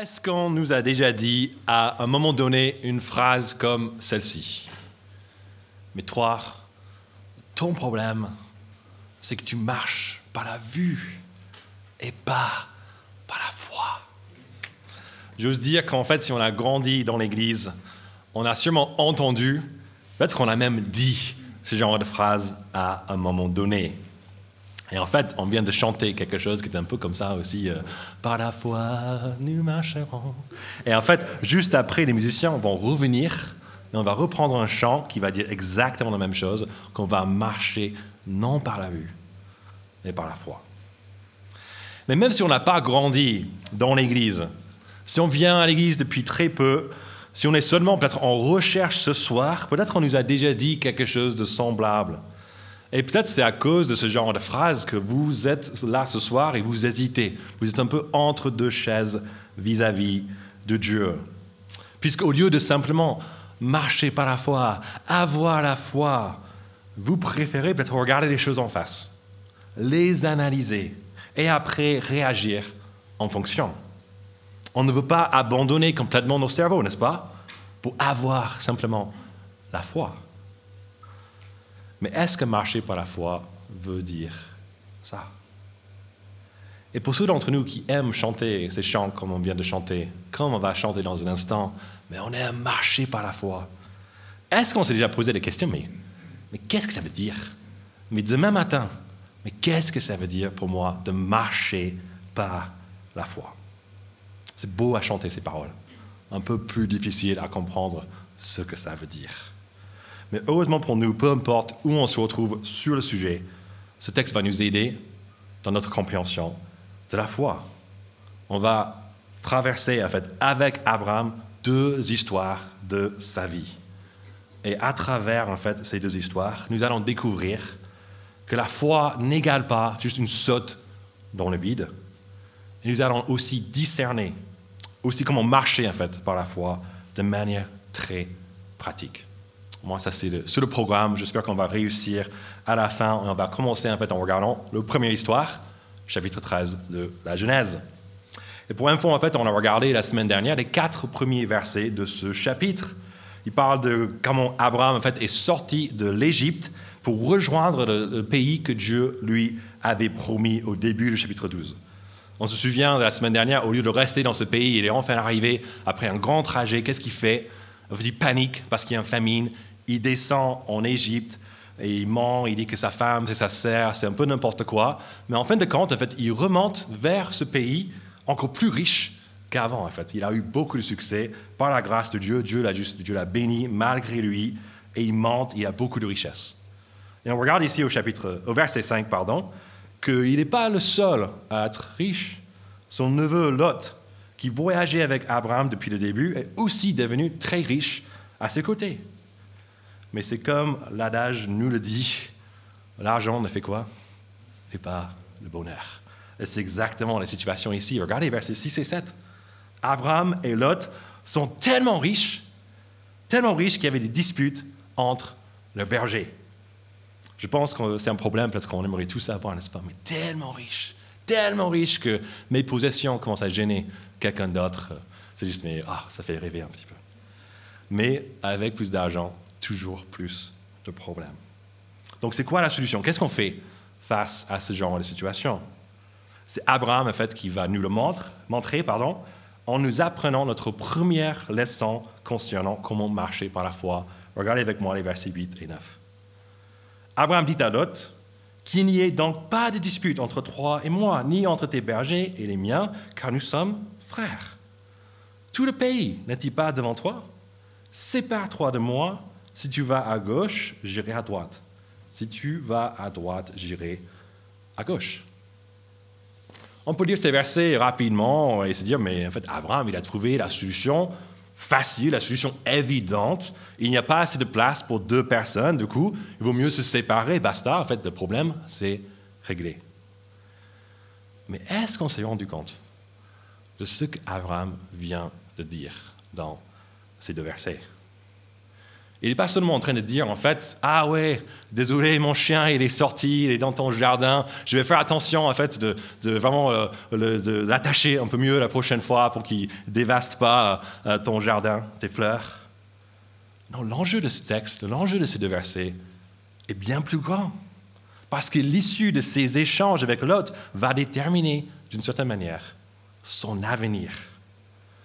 Est-ce qu'on nous a déjà dit à un moment donné une phrase comme celle-ci? Mais toi, ton problème, c'est que tu marches par la vue et pas par la foi. J'ose dire qu'en fait, si on a grandi dans l'Église, on a sûrement entendu, peut-être qu'on a même dit ce genre de phrase à un moment donné. Et en fait, on vient de chanter quelque chose qui est un peu comme ça aussi. Euh, Par la foi, nous marcherons. Et en fait, juste après, les musiciens vont revenir et on va reprendre un chant qui va dire exactement la même chose, qu'on va marcher non par la vue, mais par la foi. Mais même si on n'a pas grandi dans l'Église, si on vient à l'Église depuis très peu, si on est seulement peut-être en recherche ce soir, peut-être on nous a déjà dit quelque chose de semblable. Et peut-être c'est à cause de ce genre de phrase que vous êtes là ce soir et vous hésitez. Vous êtes un peu entre deux chaises vis-à-vis de Dieu. Puisqu'au lieu de simplement marcher par la foi, avoir la foi, vous préférez peut-être regarder les choses en face, les analyser et après réagir en fonction. On ne veut pas abandonner complètement nos cerveaux, n'est-ce pas? Pour avoir simplement la foi. Mais est-ce que marcher par la foi veut dire ça? Et pour ceux d'entre nous qui aiment chanter ces chants comme on vient de chanter, comme on va chanter dans un instant, mais on aime marcher par la foi, est-ce qu'on s'est déjà posé des questions Mais, mais qu'est-ce que ça veut dire? Mais demain matin, mais qu'est-ce que ça veut dire pour moi de marcher par la foi? C'est beau à chanter ces paroles, un peu plus difficile à comprendre ce que ça veut dire. Mais heureusement pour nous, peu importe où on se retrouve sur le sujet, ce texte va nous aider dans notre compréhension de la foi. On va traverser, en fait, avec Abraham, deux histoires de sa vie. Et à travers, en fait, ces deux histoires, nous allons découvrir que la foi n'égale pas juste une saute dans le vide. Nous allons aussi discerner, aussi comment marcher, en fait, par la foi de manière très pratique. Moi, ça, c'est sur le programme. J'espère qu'on va réussir à la fin. On va commencer en fait en regardant la première histoire, chapitre 13 de la Genèse. Et pour info, en fait, on a regardé la semaine dernière les quatre premiers versets de ce chapitre. Il parle de comment Abraham en fait est sorti de l'Égypte pour rejoindre le, pays que Dieu lui avait promis au début du chapitre 12. On se souvient de la semaine dernière, au lieu de rester dans ce pays, il est enfin arrivé après un grand trajet. Qu'est-ce qu'il fait? Il panique parce qu'il y a une famine il descend en Égypte et il ment, il dit que sa femme, c'est sa sœur, c'est un peu n'importe quoi. Mais en fin de compte, en fait, il remonte vers ce pays encore plus riche qu'avant. En fait, il a eu beaucoup de succès par la grâce de Dieu. Dieu l'a juste, Dieu l'a béni malgré lui, et il monte, il a beaucoup de richesses. Et on regarde ici au chapitre, au verset 5, pardon, qu'il n'est pas le seul à être riche. Son neveu Lot, qui voyageait avec Abraham depuis le début, est aussi devenu très riche à ses côtés. Mais c'est comme l'adage nous le dit, l'argent ne fait quoi? Ne fait pas le bonheur. Et c'est exactement la situation ici. Regardez versets 6 et 7. Abraham et Lot sont tellement riches, tellement riches qu'il y avait des disputes entre leurs bergers. Je pense que c'est un problème, peut-être qu'on aimerait tout savoir, n'est-ce pas? Mais tellement riches, tellement riches que mes possessions commencent à gêner quelqu'un d'autre. C'est juste, mais ah, ça fait rêver un petit peu. Mais avec plus d'argent, toujours plus de problèmes. Donc, c'est quoi la solution? Qu'est-ce qu'on fait face à ce genre de situation? C'est Abraham, en fait, qui va nous le montrer pardon, en nous apprenant notre première leçon concernant comment marcher par la foi. Regardez avec moi les versets 8 et 9. Abraham dit à Lot qu'il n'y ait donc pas de dispute entre toi et moi, ni entre tes bergers et les miens, car nous sommes frères. Tout le pays n'est-il pas devant toi? Sépare-toi de moi si tu vas à gauche, j'irai à droite. Si tu vas à droite, j'irai à gauche. On peut lire ces versets rapidement et se dire, mais en fait, Abraham, il a trouvé la solution facile, la solution évidente. Il n'y a pas assez de place pour deux personnes, du coup, il vaut mieux se séparer, basta. En fait, le problème, c'est réglé. Mais est-ce qu'on s'est rendu compte de ce qu'Abraham vient de dire dans ces deux versets? Il n'est pas seulement en train de dire, en fait, ah ouais, désolé, mon chien, il est sorti, il est dans ton jardin, je vais faire attention, en fait, de, vraiment euh, l'attacher un peu mieux la prochaine fois pour qu'il ne dévaste pas euh, ton jardin, tes fleurs. Non, l'enjeu de ce texte, l'enjeu de ces deux versets est bien plus grand. Parce que l'issue de ces échanges avec l'autre va déterminer, d'une certaine manière, son avenir.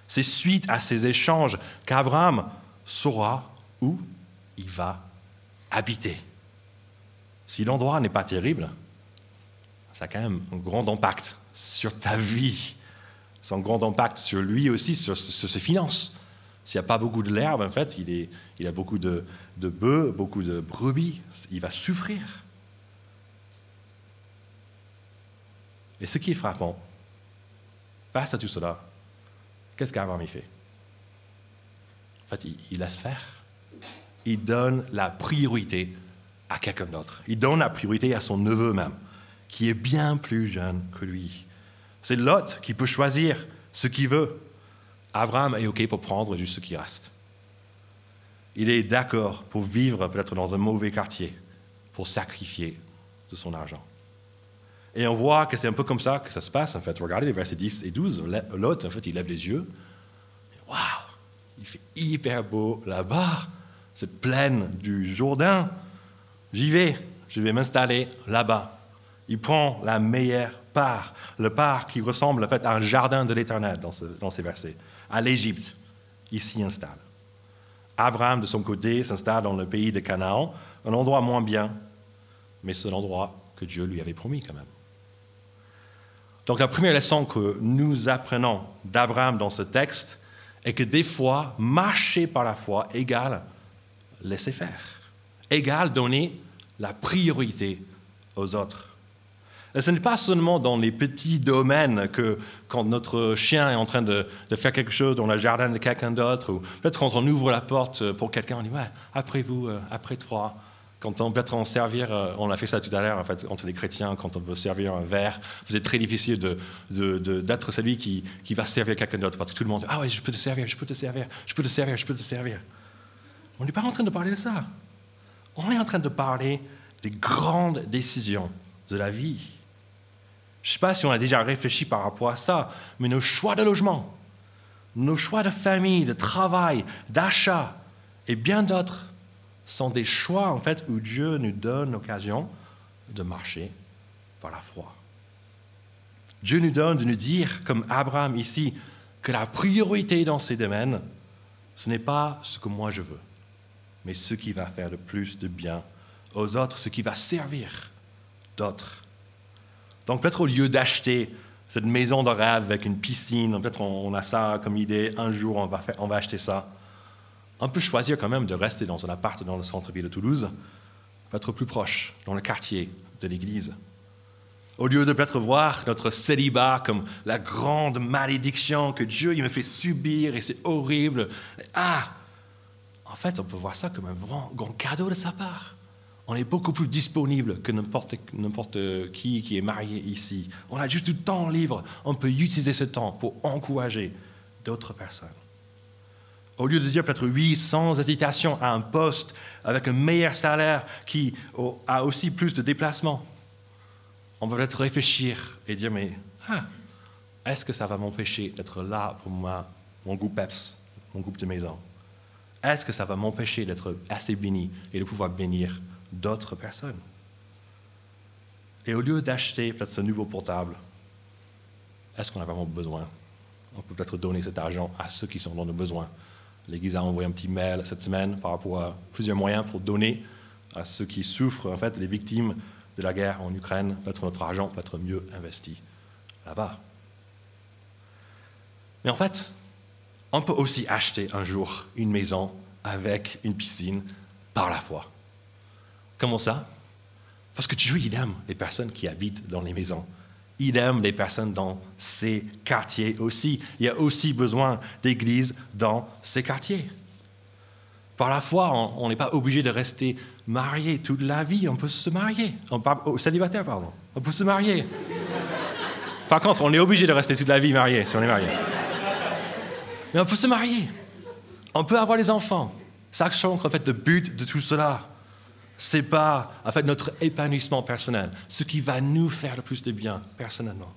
C'est suite à ces échanges qu'Abraham saura où il va habiter. Si l'endroit n'est pas terrible, ça a quand même un grand impact sur ta vie. C'est un grand impact sur lui aussi, sur, ses finances. S'il n'y a pas beaucoup de l'herbe, en fait, il, il a beaucoup de, bœufs, beaucoup de brebis. Il va souffrir. Et ce qui est frappant, face à tout cela, qu'est-ce qu'Abraham fait? En fait, il laisse faire il donne la priorité à quelqu'un d'autre. Il donne la priorité à son neveu même, qui est bien plus jeune que lui. C'est Lot qui peut choisir ce qu'il veut. Abraham est OK pour prendre juste ce qui reste. Il est d'accord pour vivre peut-être dans un mauvais quartier, pour sacrifier de son argent. Et on voit que c'est un peu comme ça que ça se passe, en fait. Regardez les versets 10 et 12. Lot, en fait, il lève les yeux. Waouh, il fait hyper beau là-bas cette plaine du Jourdain, j'y vais, je vais m'installer là-bas. Il prend la meilleure part, le part qui ressemble en fait à un jardin de l'Éternel dans, dans, ces versets, à l'Égypte. Il s'y installe. Abraham, de son côté, s'installe dans le pays de Canaan, un endroit moins bien, mais c'est l'endroit que Dieu lui avait promis quand même. Donc la première leçon que nous apprenons d'Abraham dans ce texte est que des fois, marcher par la foi égale laisser faire. Égal donner la priorité aux autres. Et ce n'est pas seulement dans les petits domaines que quand notre chien est en train de, faire quelque chose dans le jardin de quelqu'un d'autre, ou peut-être quand on ouvre la porte pour quelqu'un, on dit ouais, après vous, euh, après toi. Quand on peut-être en servir, euh, on a fait ça tout à l'heure en fait, entre les chrétiens, quand on veut servir un verre, c'est très difficile d'être de, celui qui, qui va servir quelqu'un d'autre parce que tout le monde dit ah ouais, je peux te servir, je peux te servir, je peux te servir, je peux te servir. On n'est pas en train de parler de ça. On est en train de parler des grandes décisions de la vie. Je ne sais pas si on a déjà réfléchi par rapport à ça, mais nos choix de logement, nos choix de famille, de travail, d'achat et bien d'autres sont des choix en fait où Dieu nous donne l'occasion de marcher par la foi. Dieu nous donne de nous dire, comme Abraham ici, que la priorité dans ces domaines, ce n'est pas ce que moi je veux mais ce qui va faire le plus de bien aux autres, ce qui va servir d'autres. Donc peut-être au lieu d'acheter cette maison de rêve avec une piscine, peut-être on a ça comme idée, un jour on va, on va acheter ça. On peut choisir quand même de rester dans un appart dans le centre-ville de Toulouse, peut-être plus proche, dans le quartier de l'église. Au lieu de peut-être voir notre célibat comme la grande malédiction que Dieu il me fait subir et c'est horrible. Ah, en fait, on peut voir ça comme un grand, cadeau de sa part. On est beaucoup plus disponible que n'importe qui qui est marié ici. On a juste du temps libre. On peut utiliser ce temps pour encourager d'autres personnes. Au lieu de dire peut-être oui sans hésitation à un poste avec un meilleur salaire qui a aussi plus de déplacements, on va peut-être réfléchir et dire mais ah, est-ce que ça va m'empêcher d'être là pour moi, mon groupe PEPS, mon groupe de maison? Est-ce que ça va m'empêcher d'être assez béni et de pouvoir bénir d'autres personnes? Et au lieu d'acheter peut-être ce nouveau portable, est-ce qu'on a vraiment besoin? On peut peut-être donner cet argent à ceux qui sont dans le besoin. L'Église a envoyé un petit mail cette semaine par rapport à plusieurs moyens pour donner à ceux qui souffrent, en fait, les victimes de la guerre en Ukraine. Peut-être notre argent peut être mieux investi là-bas. Mais en fait, on peut aussi acheter un jour une maison avec une piscine par la foi. Comment ça? Parce que Dieu, il aime les personnes qui habitent dans les maisons. Il aime les personnes dans ces quartiers aussi. Il y a aussi besoin d'églises dans ces quartiers. Par la foi, on n'est pas obligé de rester marié toute la vie. On peut se marier. On oh, célibataire, pardon. On peut se marier. Par contre, on est obligé de rester toute la vie marié si on est marié. Mais on peut se marier. On peut avoir des enfants. Sachant qu'en fait, le but de tout cela, c'est pas en fait notre épanouissement personnel, ce qui va nous faire le plus de bien personnellement.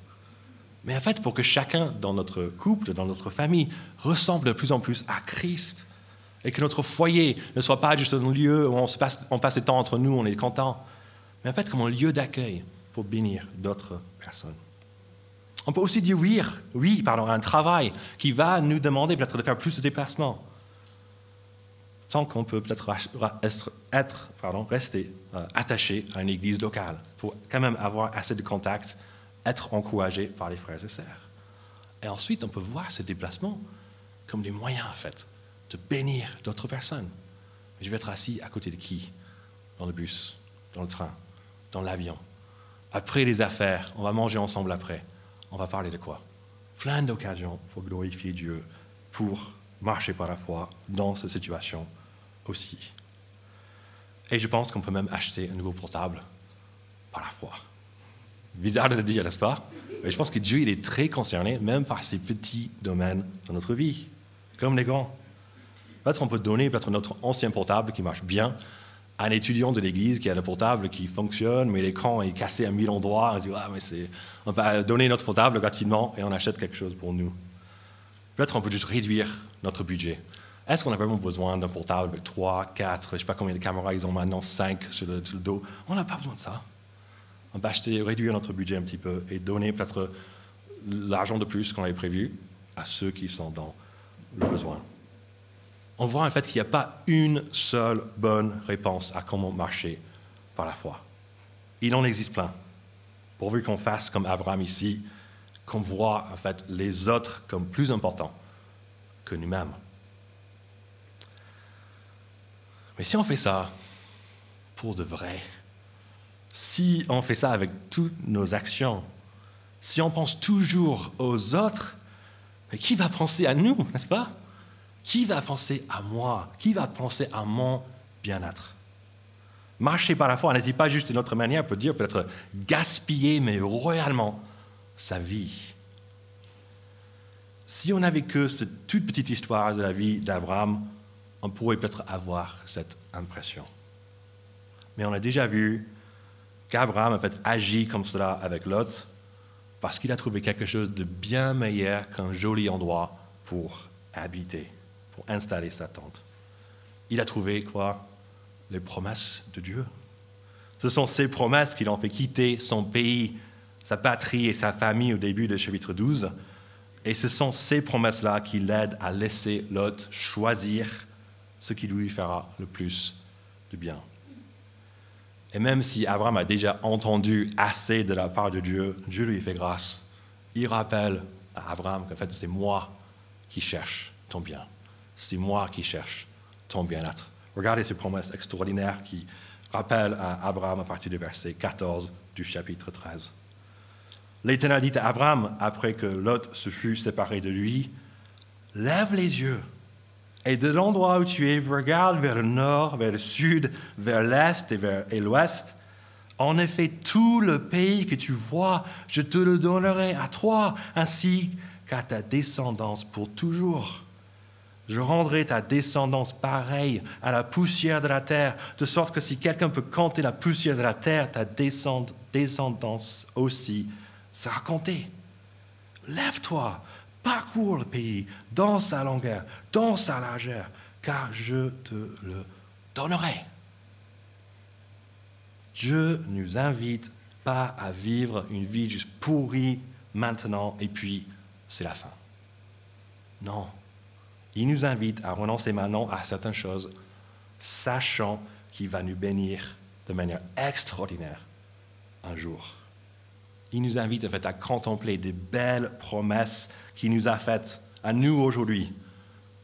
Mais en fait, pour que chacun dans notre couple, dans notre famille, ressemble de plus en plus à Christ, et que notre foyer ne soit pas juste un lieu où on, se passe, on passe le temps entre nous, on est content, mais en fait comme un lieu d'accueil pour bénir d'autres personnes. On peut aussi dire oui, oui pardon, à un travail qui va nous demander peut-être de faire plus de déplacements. Tant qu'on peut peut-être être, pardon, rester euh, attaché à une église locale pour quand même avoir assez de contacts, être encouragé par les frères et sœurs. Et ensuite, on peut voir ces déplacements comme des moyens, en fait, de bénir d'autres personnes. Je vais être assis à côté de qui? Dans le bus, dans le train, dans l'avion. Après les affaires, on va manger ensemble après. On va parler de quoi? Plein d'occasions pour glorifier Dieu, pour marcher par la foi dans cette situation aussi. Et je pense qu'on peut même acheter un nouveau portable par la foi. Bizarre de le dire, n'est-ce pas? Mais je pense que Dieu il est très concerné même par ces petits domaines dans notre vie, comme les grands. Peut-être on peut donner peut-être notre ancien portable qui marche bien un étudiant de l'église qui a le portable qui fonctionne, mais l'écran est cassé à mille endroits. On dit, ah, mais c'est... on va donner notre portable gratuitement et on achète quelque chose pour nous. Peut-être on peut juste réduire notre budget. Est-ce qu'on a vraiment besoin d'un portable avec 3, 4, je ne sais pas combien de caméras ils ont maintenant, 5 sur le, sur le dos? On n'a pas besoin de ça. On peut acheter, réduire notre budget un petit peu et donner peut-être l'argent de plus qu'on avait prévu à ceux qui sont dans le besoin on voit en fait qu'il n'y a pas une seule bonne réponse à comment marcher par la foi. Il en existe plein. Pourvu qu'on fasse comme Abraham ici, qu'on voit en fait les autres comme plus importants que nous-mêmes. Mais si on fait ça pour de vrai, si on fait ça avec toutes nos actions, si on pense toujours aux autres, mais qui va penser à nous, n'est-ce pas? Qui va penser à moi? Qui va penser à mon bien-être? Marcher par la foi n'est pas juste une autre manière, peut dire peut-être gaspiller, mais royalement, sa vie? Si on n'avait que cette toute petite histoire de la vie d'Abraham, on pourrait peut-être avoir cette impression. Mais on a déjà vu qu'Abraham a fait agit comme cela avec Lot parce qu'il a trouvé quelque chose de bien meilleur qu'un joli endroit pour habiter installer sa tente. Il a trouvé quoi Les promesses de Dieu. Ce sont ces promesses qui l'ont fait quitter son pays, sa patrie et sa famille au début du chapitre 12. Et ce sont ces promesses-là qui l'aident à laisser Lot choisir ce qui lui fera le plus de bien. Et même si Abraham a déjà entendu assez de la part de Dieu, Dieu lui fait grâce. Il rappelle à Abraham qu'en fait, c'est moi qui cherche ton bien c'est moi qui cherche ton bien-être. Regardez ces promesses extraordinaires qui rappellent à Abraham à partir du verset 14 du chapitre 13. L'Éternel dit à Abraham, après que Lot se fut séparé de lui, Lève les yeux et de l'endroit où tu es, regarde vers le nord, vers le sud, vers l'est et vers l'ouest. En effet, tout le pays que tu vois, je te le donnerai à toi, ainsi qu'à ta descendance pour toujours. Je rendrai ta descendance pareille à la poussière de la terre, de sorte que si quelqu'un peut compter la poussière de la terre, ta descendance aussi sera comptée. Lève-toi, parcours le pays dans sa longueur, dans sa largeur, car je te le donnerai. Dieu ne nous invite pas à vivre une vie juste pourrie maintenant et puis c'est la fin. Non. Il nous invite à renoncer maintenant à certaines choses, sachant qu'il va nous bénir de manière extraordinaire un jour. Il nous invite en fait à contempler des belles promesses qu'il nous a faites à nous aujourd'hui.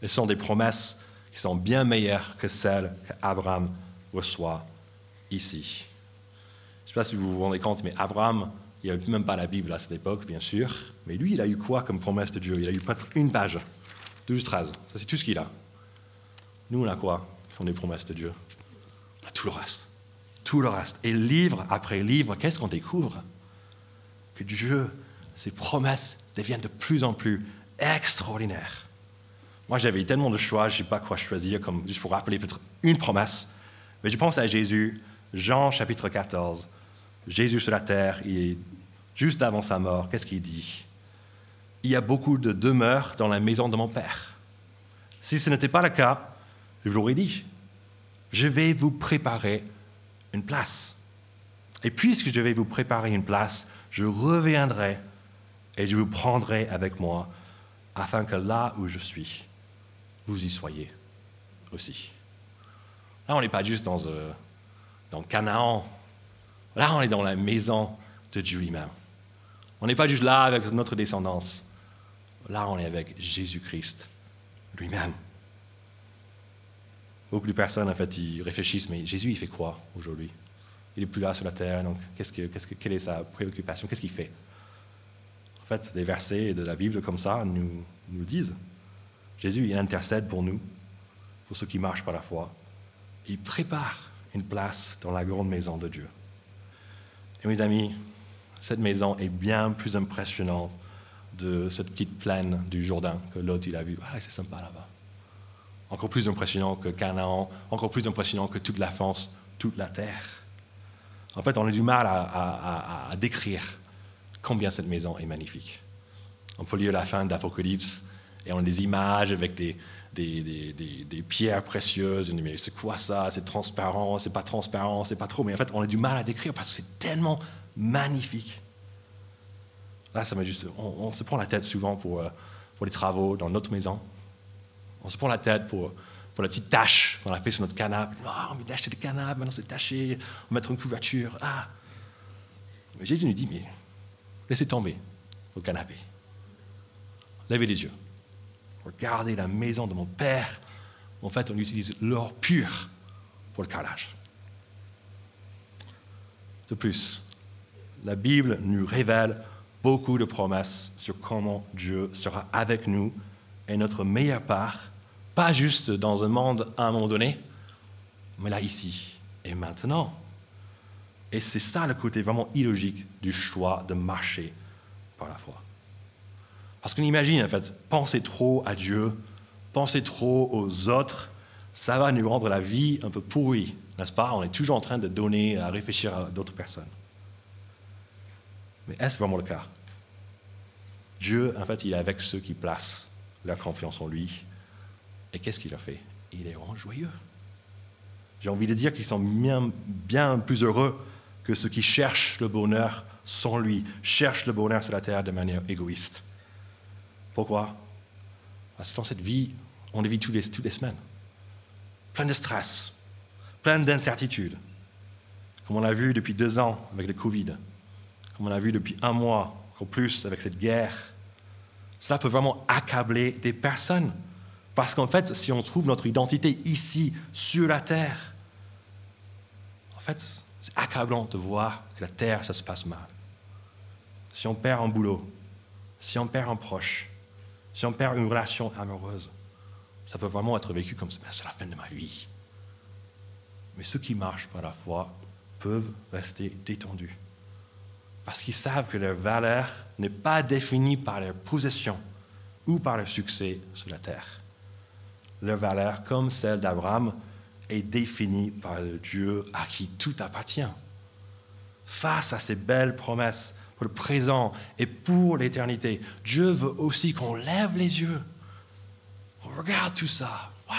Ce sont des promesses qui sont bien meilleures que celles qu'Abraham reçoit ici. Je ne sais pas si vous vous rendez compte, mais Abraham, il n'y avait même pas la Bible à cette époque, bien sûr, mais lui, il a eu quoi comme promesse de Dieu? Il a eu peut-être une page. 12, 13. Ça, c'est tout ce qu'il a. Nous, on a quoi? On est promesses de Dieu. On a tout le reste. Tout le reste. Et livre après livre, qu'est-ce qu'on découvre? Que Dieu, ses promesses deviennent de plus en plus extraordinaires. Moi, j'avais tellement de choix, je ne sais pas quoi choisir, comme juste pour rappeler peut-être une promesse. Mais je pense à Jésus, Jean chapitre 14. Jésus sur la terre, il est juste avant sa mort. Qu'est-ce qu'il dit? Il y a beaucoup de demeures dans la maison de mon Père. Si ce n'était pas le cas, je vous l'aurais dit. Je vais vous préparer une place. Et puisque je vais vous préparer une place, je reviendrai et je vous prendrai avec moi, afin que là où je suis, vous y soyez aussi. Là, on n'est pas juste dans, euh, dans Canaan. Là, on est dans la maison de Dieu lui-même. On n'est pas juste là avec notre descendance. Là, on est avec Jésus-Christ lui-même. Beaucoup de personnes, en fait, ils réfléchissent, mais Jésus, il fait quoi aujourd'hui? Il n'est plus là sur la terre, donc qu'est-ce que, que, quelle est sa préoccupation? Qu'est-ce qu'il fait? En fait, des versets de la Bible comme ça nous, nous disent. Jésus, il intercède pour nous, pour ceux qui marchent par la foi. Il prépare une place dans la grande maison de Dieu. Et mes amis, cette maison est bien plus impressionnante de cette petite plaine du Jourdain que l'autre il a vu. Ah, c'est sympa là-bas. Encore plus impressionnant que Canaan, encore plus impressionnant que toute la France, toute la terre. En fait, on a du mal à, décrire combien cette maison est magnifique. On peut lire la fin d'Apocalypse et on a des images avec des, des, des, pierres précieuses. On dit, mais c'est quoi ça? C'est transparent, c'est pas transparent, c'est pas trop. Mais en fait, on a du mal à décrire parce que c'est tellement magnifique. Là, ça m'a juste. On, se prend la tête souvent pour, euh, pour les travaux dans notre maison. On se prend la tête pour, pour la petite tâche qu'on a fait sur notre canapé. Oh, on vient d'acheter le canapé, maintenant c'est taché, on va mettre une couverture. Ah Mais Jésus nous dit, mais laissez tomber au canapé. Levez les yeux. Regardez la maison de mon père. En fait, on utilise l'or pur pour le carrelage. De plus, la Bible nous révèle beaucoup de promesses sur comment Dieu sera avec nous et notre meilleure part, pas juste dans un monde à un moment donné, mais là, ici et maintenant. Et c'est ça le côté vraiment illogique du choix de marcher par la foi. Parce qu'on imagine, en fait, penser trop à Dieu, penser trop aux autres, ça va nous rendre la vie un peu pourrie, n'est-ce pas? On est toujours en train de donner, à réfléchir à d'autres personnes. Mais est-ce vraiment le cas? Dieu, en fait, il est avec ceux qui placent leur confiance en lui. Et qu'est-ce qu'il a fait? Il les rend joyeux. J'ai envie de dire qu'ils sont bien, plus heureux que ceux qui cherchent le bonheur sans lui, cherchent le bonheur sur la terre de manière égoïste. Pourquoi? Parce que dans cette vie, on les vit toutes les, toutes les semaines. Plein de stress, plein d'incertitudes. Comme on a vu depuis deux ans avec le Covid, comme on a vu depuis un mois, encore plus avec cette guerre. Cela peut vraiment accabler des personnes. Parce qu'en fait, si on trouve notre identité ici, sur la terre, en fait, c'est accablant de voir que la terre, ça se passe mal. Si on perd un boulot, si on perd un proche, si on perd une relation amoureuse, ça peut vraiment être vécu comme c'est la fin de ma vie. Mais ceux qui marchent par la foi peuvent rester détendus. Parce qu'ils savent que leur valeur n'est pas définie par leur possession ou par leur succès sur la terre. Leur valeur, comme celle d'Abraham, est définie par le Dieu à qui tout appartient. Face à ces belles promesses, pour le présent et pour l'éternité. Dieu veut aussi qu'on lève les yeux. On regarde tout ça. Waouh!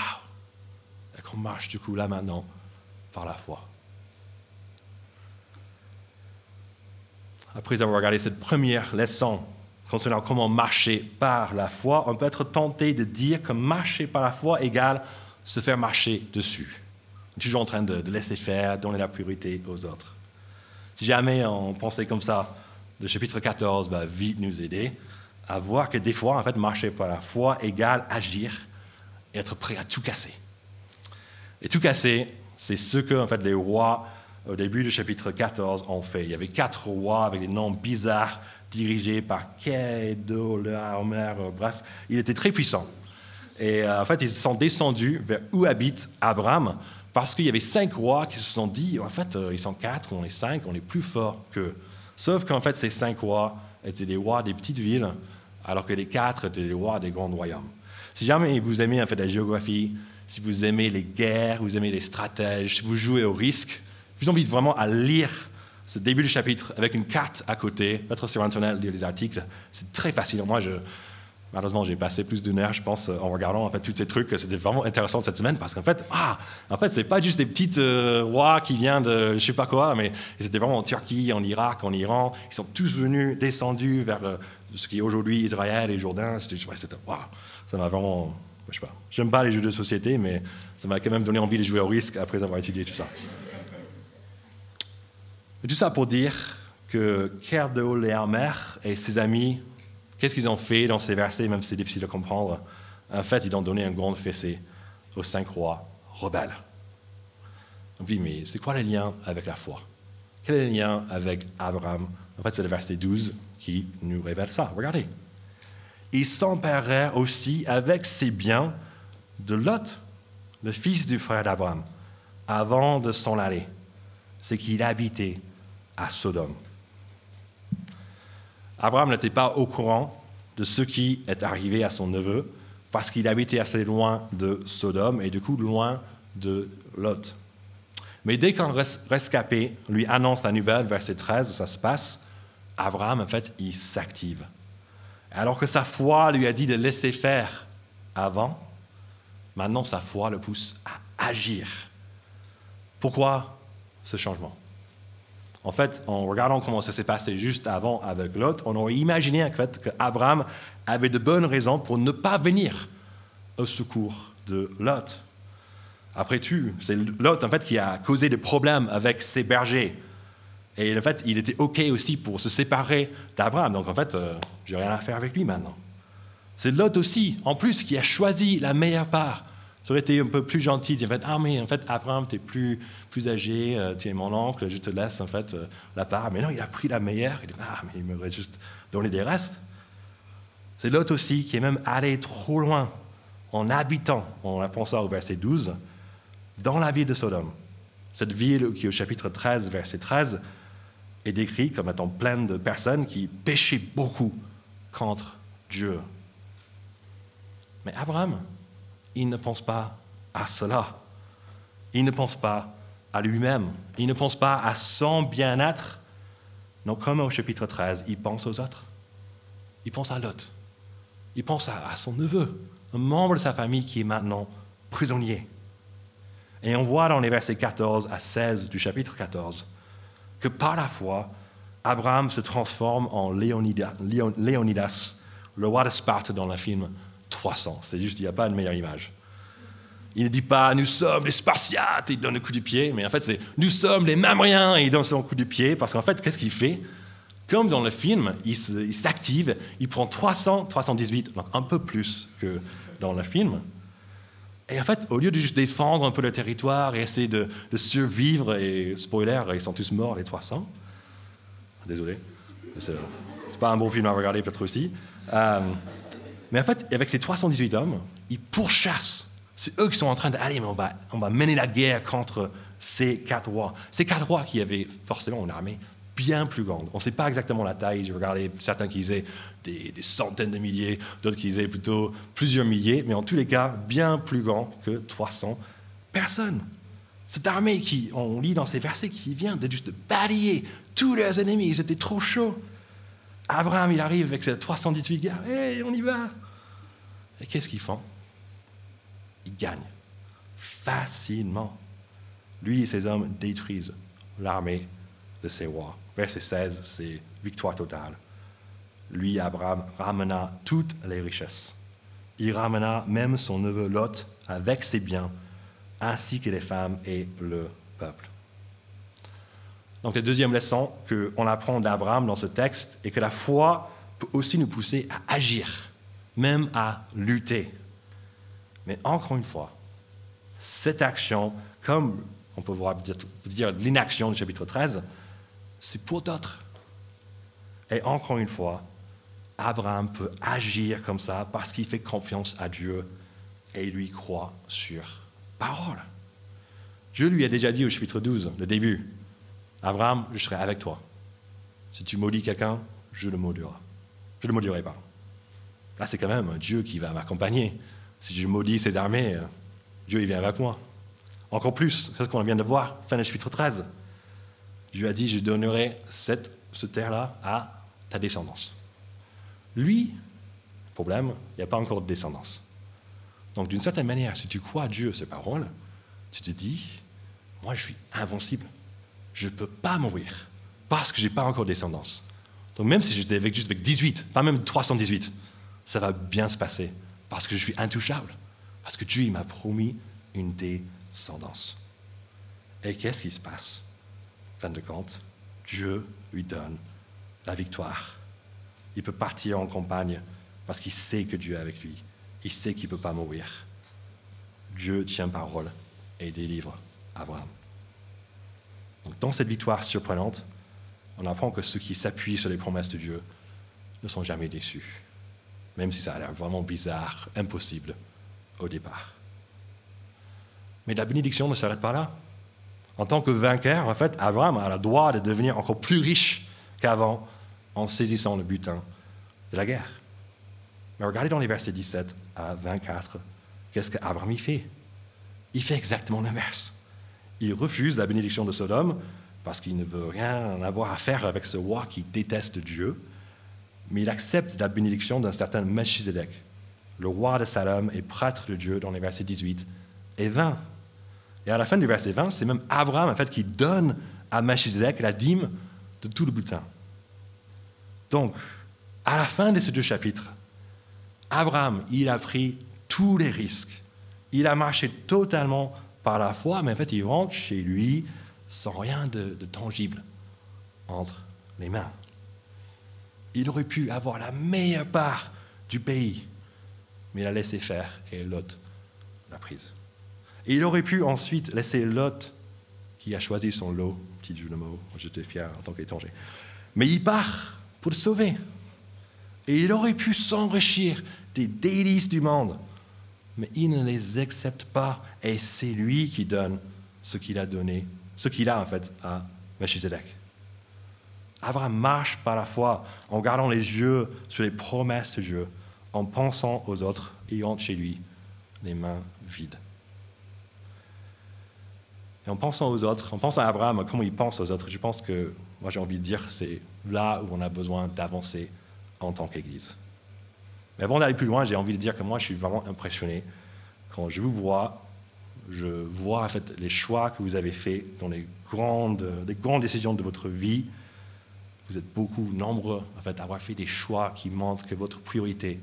Et qu'on marche du coup là maintenant par la foi. Après avoir regardé cette première leçon concernant comment marcher par la foi, on peut être tenté de dire que marcher par la foi égale se faire marcher dessus. Toujours en train de, laisser faire, donner la priorité aux autres. Si jamais on pensait comme ça, le chapitre 14 va vite nous aider à voir que des fois, en fait, marcher par la foi égale agir et être prêt à tout casser. Et tout casser, c'est ce que en fait, les rois, au début du chapitre 14, ont fait. Il y avait quatre rois avec des noms bizarres, dirigés par Kedorlaomer, bref, ils étaient très puissants. Et euh, en fait, ils sont descendus vers où habite Abraham, parce qu'il y avait cinq rois qui se sont dit, en fait, euh, ils sont quatre, on est cinq, on est plus forts qu'eux. Sauf qu'en fait, ces cinq rois étaient des rois des petites villes, alors que les quatre étaient des rois des grands royaumes. Si jamais vous aimez en fait la géographie, si vous aimez les guerres, vous aimez les stratèges, si vous jouez au risque, je vous invite vraiment à lire ce début du chapitre avec une carte à côté, mettre sur Internet, lire les articles. C'est très facile. Moi, malheureusement, j'ai passé plus d'une heure, je pense, en regardant en fait, tous ces trucs. C'était vraiment intéressant cette semaine parce qu'en fait, ah, en fait, c'est pas juste des petites euh, rois qui viennent de je sais pas quoi, mais c'était vraiment en Turquie, en Irak, en Iran. Ils sont tous venus, descendus vers euh, ce qui est aujourd'hui Israël et Jourdain. C'était, ouais, ça m'a vraiment, je sais pas. J'aime pas les jeux de société, mais ça m'a quand même donné envie de jouer au risque après avoir étudié tout ça. Tout ça pour dire que Léarmer et ses amis, qu'est-ce qu'ils ont fait dans ces versets, même si c'est difficile de comprendre? En fait, ils ont donné un grand fessé aux cinq rois rebelles. Oui, mais c'est quoi le lien avec la foi? Quel est le lien avec Abraham? En fait, c'est le verset 12 qui nous révèle ça. Regardez. Ils s'emparèrent aussi avec ses biens de Lot, le fils du frère d'Abraham, avant de s'en aller. C'est qu'il habitait à Sodome. Abraham n'était pas au courant de ce qui est arrivé à son neveu parce qu'il habitait assez loin de Sodome et du coup loin de Lot. Mais dès qu'un rescapé lui annonce la nouvelle, verset 13, ça se passe, Abraham, en fait, il s'active. Alors que sa foi lui a dit de laisser faire avant, maintenant sa foi le pousse à agir. Pourquoi ce changement en fait, en regardant comment ça s'est passé juste avant avec Lot, on aurait imaginé en fait, qu'Abraham avait de bonnes raisons pour ne pas venir au secours de Lot. Après tout, c'est Lot en fait, qui a causé des problèmes avec ses bergers. Et en fait, il était OK aussi pour se séparer d'Abraham. Donc en fait, euh, j'ai rien à faire avec lui maintenant. C'est Lot aussi, en plus, qui a choisi la meilleure part ça aurait été un peu plus gentil. En fait, ah, mais en fait, Abraham, tu es plus, plus âgé, euh, tu es mon oncle, je te laisse en fait euh, la part. Mais non, il a pris la meilleure. Il dit, ah, mais il m'aurait juste donné des restes. C'est l'autre aussi qui est même allé trop loin en habitant, on a pensé au verset 12, dans la ville de Sodome. Cette ville qui, au chapitre 13, verset 13, est décrite comme étant pleine de personnes qui péchaient beaucoup contre Dieu. Mais Abraham, il ne pense pas à cela. Il ne pense pas à lui-même. Il ne pense pas à son bien-être. Non, comme au chapitre 13, il pense aux autres. Il pense à Lot. Il pense à, son neveu, un membre de sa famille qui est maintenant prisonnier. Et on voit dans les versets 14 à 16 du chapitre 14 que par la foi, Abraham se transforme en Léonidas, le roi de Sparte dans le film 300. C'est juste, il n'y a pas une meilleure image. Il ne dit pas nous sommes les Spartiates et il donne un coup du pied, mais en fait c'est nous sommes les Mamriens et il donne son coup du pied parce qu'en fait qu'est-ce qu'il fait? Comme dans le film, il s'active, il prend 300, 318, donc un peu plus que dans le film. Et en fait, au lieu de juste défendre un peu le territoire et essayer de, survivre, et spoiler, ils sont tous morts les 300. Désolé, c'est pas un bon film à regarder peut-être aussi. Euh, mais en fait, avec ces 318 hommes, ils pourchassent. C'est eux qui sont en train d'aller, mais on va, mener la guerre contre ces quatre rois. Ces quatre rois qui avaient forcément une armée bien plus grande. On ne sait pas exactement la taille. J'ai regardé certains qui disaient des, centaines de milliers, d'autres qui disaient plutôt plusieurs milliers, mais en tous les cas, bien plus grand que 300 personnes. Cette armée qui, on lit dans ces versets, qui vient de juste balayer tous leurs ennemis, ils étaient trop chauds. Abraham, il arrive avec ses 318 gars, hé, on y va. Et qu'est-ce qu'ils font? Ils gagnent facilement. Lui et ses hommes détruisent l'armée de ses rois. Verset 16, c'est victoire totale. Lui, Abraham, ramena toutes les richesses. Il ramena même son neveu Lot avec ses biens, ainsi que les femmes et le peuple. Donc la deuxième leçon qu'on apprend d'Abraham dans ce texte est que la foi peut aussi nous pousser à agir, même à lutter. Mais encore une fois, cette action, comme on peut voir, dire l'inaction du chapitre 13, c'est pour d'autres. Et encore une fois, Abraham peut agir comme ça parce qu'il fait confiance à Dieu et lui croit sur parole. Dieu lui a déjà dit au chapitre 12, le début, Abraham, je serai avec toi. Si tu maudis quelqu'un, je le maudirai. Je le maudirai pas. Là, c'est quand même Dieu qui va m'accompagner. Si je maudis ses armées, euh, Dieu il vient avec moi. Encore plus, c'est ce qu'on vient de voir, fin du chapitre 13. Dieu a dit, je donnerai cette, ce terre-là à ta descendance. Lui, problème, il n'y a pas encore de descendance. Donc d'une certaine manière, si tu crois à Dieu, ses paroles, tu te dis, moi je suis invincible. Je ne peux pas mourir parce que je n'ai pas encore de descendance. Donc même si j'étais avec, juste avec 18, pas même 318, ça va bien se passer parce que je suis intouchable. Parce que Dieu m'a promis une descendance. Et qu'est-ce qui se passe? Fin de compte, Dieu lui donne la victoire. Il peut partir en campagne parce qu'il sait que Dieu est avec lui. Il sait qu'il ne peut pas mourir. Dieu tient parole et délivre Abraham. Donc, dans cette victoire surprenante, on apprend que ceux qui s'appuient sur les promesses de Dieu ne sont jamais déçus, même si ça a l'air vraiment bizarre, impossible au départ. Mais la bénédiction ne s'arrête pas là. En tant que vainqueur, en fait, Abraham a le droit de devenir encore plus riche qu'avant en saisissant le butin de la guerre. Mais regardez dans les versets 17 à 24, qu'est-ce qu'Abraham y fait? Il fait exactement l'inverse. Il refuse la bénédiction de Sodome parce qu'il ne veut rien avoir à faire avec ce roi qui déteste Dieu, mais il accepte la bénédiction d'un certain Melchizedek, le roi de Salem et prêtre de Dieu dans les versets 18 et 20. Et à la fin du verset 20, c'est même Abraham en fait qui donne à Melchizedek la dîme de tout le butin. Donc, à la fin de ces deux chapitres, Abraham, il a pris tous les risques. Il a marché totalement par la foi, mais en fait, il rentre chez lui sans rien de, tangible entre les mains. Il aurait pu avoir la meilleure part du pays, mais il a laissé faire et Lot l'a prise. Et il aurait pu ensuite laisser Lot, qui a choisi son lot, petit jeu de mots, j'étais fier en tant qu'étranger, mais il part pour le sauver. Et il aurait pu s'enrichir des délices du monde, mais il ne les accepte pas et c'est lui qui donne ce qu'il a donné, ce qu'il a en fait à Melchizedek. Abraham marche par la foi en gardant les yeux sur les promesses de Dieu, en pensant aux autres et chez lui les mains vides. Et en pensant aux autres, en pensant à Abraham, comment il pense aux autres, je pense que, moi j'ai envie de dire, c'est là où on a besoin d'avancer en tant qu'Église. Mais avant d'aller plus loin, j'ai envie de dire que moi, je suis vraiment impressionné quand je vous vois. Je vois en fait les choix que vous avez faits dans les grandes, les grandes décisions de votre vie. Vous êtes beaucoup nombreux en fait, à avoir fait des choix qui montrent que votre priorité,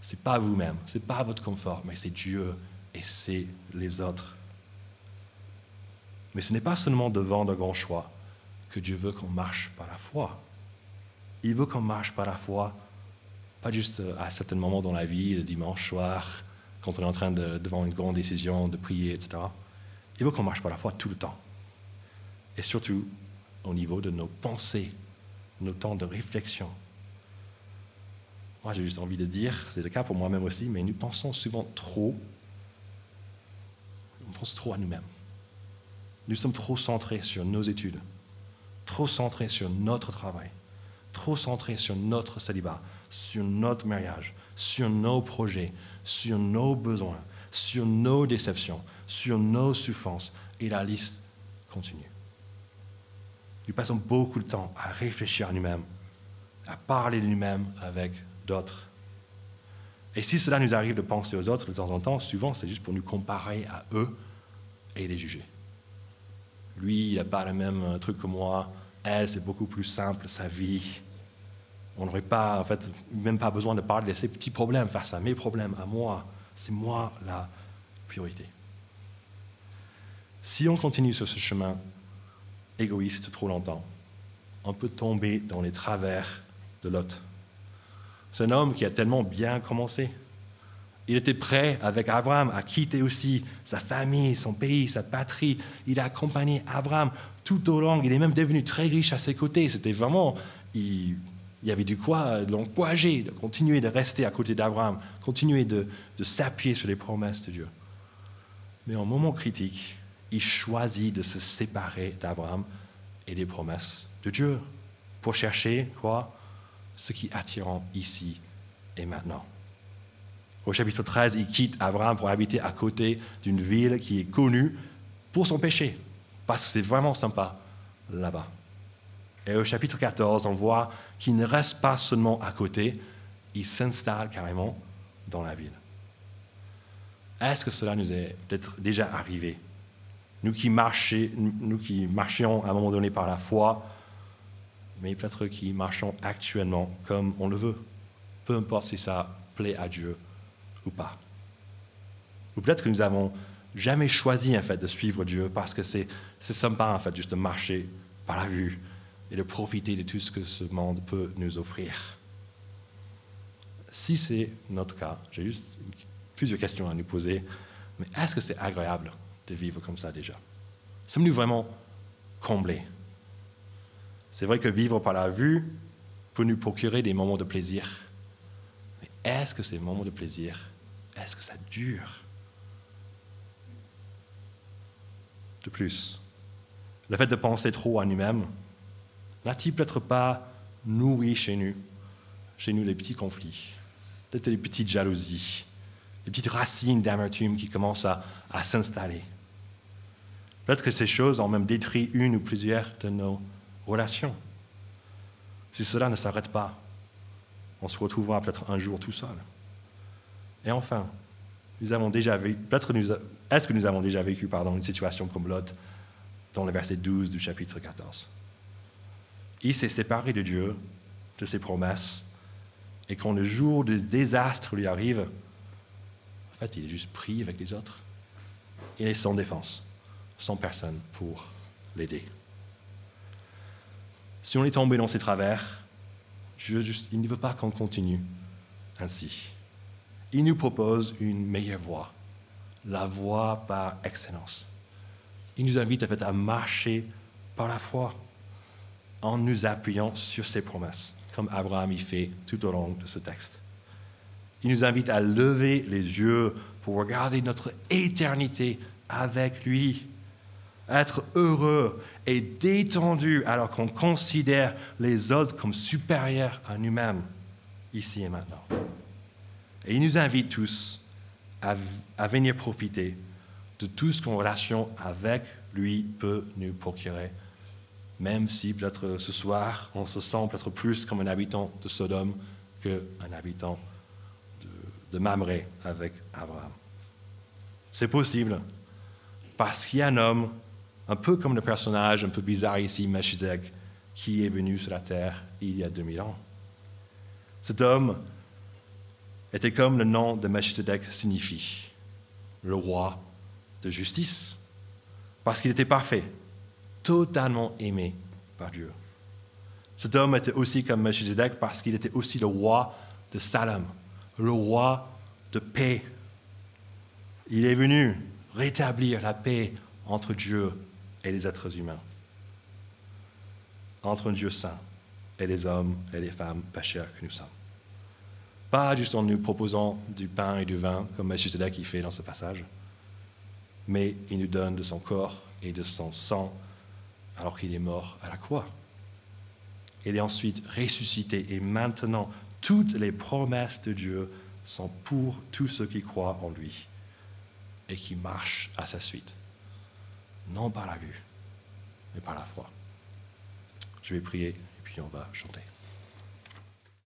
ce n'est pas vous-même, ce n'est pas votre confort, mais c'est Dieu et c'est les autres. Mais ce n'est pas seulement devant de grands choix que Dieu veut qu'on marche par la foi. Il veut qu'on marche par la foi, pas juste à certains moments dans la vie, le dimanche soir, quand on est en train de, devant une grande décision, de prier, etc. Il veut qu'on marche par la foi tout le temps. Et surtout au niveau de nos pensées, nos temps de réflexion. Moi, j'ai juste envie de dire, c'est le cas pour moi-même aussi, mais nous pensons souvent trop, on pense trop à nous-mêmes. Nous sommes trop centrés sur nos études, trop centrés sur notre travail, trop centré sur notre célibat, sur notre mariage, sur nos projets, sur nos besoins, sur nos déceptions, sur nos souffrances. Et la liste continue. Nous passons beaucoup de temps à réfléchir à nous-mêmes, à parler de nous-mêmes avec d'autres. Et si cela nous arrive de penser aux autres de temps en temps, souvent c'est juste pour nous comparer à eux et les juger. Lui, il n'a pas le même truc que moi, elle, c'est beaucoup plus simple, sa vie. On n'aurait pas, en fait, même pas besoin de parler de ses petits problèmes face à mes problèmes, à moi. C'est moi la priorité. Si on continue sur ce chemin égoïste trop longtemps, on peut tomber dans les travers de Lot. C'est un homme qui a tellement bien commencé. Il était prêt avec Abraham à quitter aussi sa famille, son pays, sa patrie. Il a accompagné Abraham tout au long. Il est même devenu très riche à ses côtés. C'était vraiment, il, y avait du quoi l'encourager de continuer de rester à côté d'Abraham, continuer de s'appuyer sur les promesses de Dieu. Mais en moment critique, il choisit de se séparer d'Abraham et des promesses de Dieu pour chercher quoi? Ce qui est attirant ici et maintenant. Au chapitre 13, il quitte Abraham pour habiter à côté d'une ville qui est connue pour son péché, parce que c'est vraiment sympa là-bas. Et au chapitre 14, on voit qu'il ne reste pas seulement à côté, il s'installe carrément dans la ville. Est-ce que cela nous est déjà arrivé? Nous qui, marchions à un moment donné par la foi, mais peut-être qui marchons actuellement comme on le veut, peu importe si ça plaît à Dieu ou pas. Ou peut-être que nous n'avons jamais choisi en fait de suivre Dieu parce que c'est sympa en fait juste de marcher par la vue et de profiter de tout ce que ce monde peut nous offrir. Si c'est notre cas, j'ai juste plusieurs questions à nous poser, mais est-ce que c'est agréable de vivre comme ça déjà. Sommes-nous vraiment comblés? C'est vrai que vivre par la vue peut nous procurer des moments de plaisir, mais est-ce que ces moments de plaisir, est-ce que ça dure? De plus, le fait de penser trop à nous-mêmes n'a-t-il peut-être pas nourri chez nous, chez nous les petits conflits, peut-être les petites jalousies, les petites racines d'amertume qui commencent à, à s'installer? Peut-être que ces choses ont même détruit une ou plusieurs de nos relations. Si cela ne s'arrête pas, on se retrouvera peut-être un jour tout seul. Et enfin, nous avons déjà vécu, est-ce que nous avons déjà vécu pardon, une situation comme Lot dans le verset 12 du chapitre 14 Il s'est séparé de Dieu, de ses promesses, et quand le jour du désastre lui arrive, en fait, il est juste pris avec les autres. Il est sans défense, sans personne pour l'aider. Si on est tombé dans ses travers, il ne veut pas qu'on continue ainsi. Il nous propose une meilleure voie, la voie par excellence. Il nous invite en fait à marcher par la foi en nous appuyant sur ses promesses, comme Abraham y fait tout au long de ce texte. Il nous invite à lever les yeux pour regarder notre éternité avec lui, être heureux et détendu alors qu'on considère les autres comme supérieurs à nous-mêmes, ici et maintenant. Et il nous invite tous à, venir profiter de tout ce qu'en relation avec lui peut nous procurer, même si peut-être ce soir on se sent peut-être plus comme un habitant de Sodome qu'un habitant de, de Mamré avec Abraham. C'est possible parce qu'il y a un homme, un peu comme le personnage un peu bizarre ici, Melchizedek, qui est venu sur la terre il y a 2000 ans. Cet homme était comme le nom de Melchizedek signifie, le roi de justice, parce qu'il était parfait, totalement aimé par Dieu. Cet homme était aussi comme Melchizedek parce qu'il était aussi le roi de Salem, le roi de paix. Il est venu rétablir la paix entre Dieu et les êtres humains, entre un Dieu saint et les hommes et les femmes pécheurs que nous sommes. Pas juste en nous proposant du pain et du vin, comme Melchizedek qui fait dans ce passage, mais il nous donne de son corps et de son sang alors qu'il est mort à la croix. Il est ensuite ressuscité et maintenant toutes les promesses de Dieu sont pour tous ceux qui croient en lui et qui marchent à sa suite. Non par la vue, mais par la foi. Je vais prier et puis on va chanter.